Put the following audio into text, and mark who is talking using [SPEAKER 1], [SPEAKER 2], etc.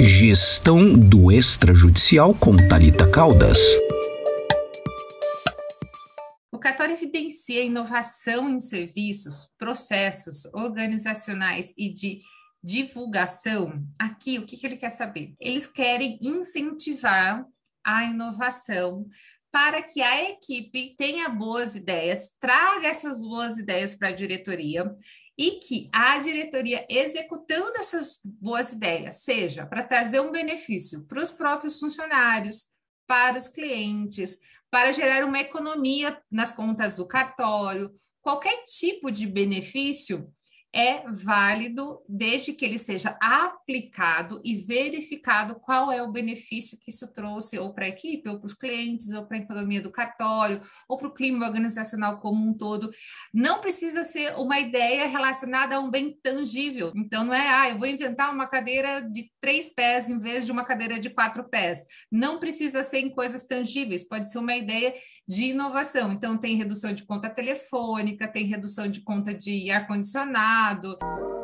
[SPEAKER 1] Gestão do extrajudicial com Talita Caldas.
[SPEAKER 2] O Catório evidencia inovação em serviços, processos organizacionais e de divulgação. Aqui, o que, que ele quer saber? Eles querem incentivar a inovação para que a equipe tenha boas ideias, traga essas boas ideias para a diretoria e que a diretoria executando essas boas ideias, seja para trazer um benefício para os próprios funcionários, para os clientes, para gerar uma economia nas contas do cartório, qualquer tipo de benefício é válido desde que ele seja aplicado e verificado qual é o benefício que isso trouxe ou para a equipe, ou para os clientes, ou para a economia do cartório, ou para o clima organizacional como um todo. Não precisa ser uma ideia relacionada a um bem tangível. Então, não é, ah, eu vou inventar uma cadeira de três pés em vez de uma cadeira de quatro pés. Não precisa ser em coisas tangíveis, pode ser uma ideia de inovação. Então, tem redução de conta telefônica, tem redução de conta de ar-condicionado, mercado.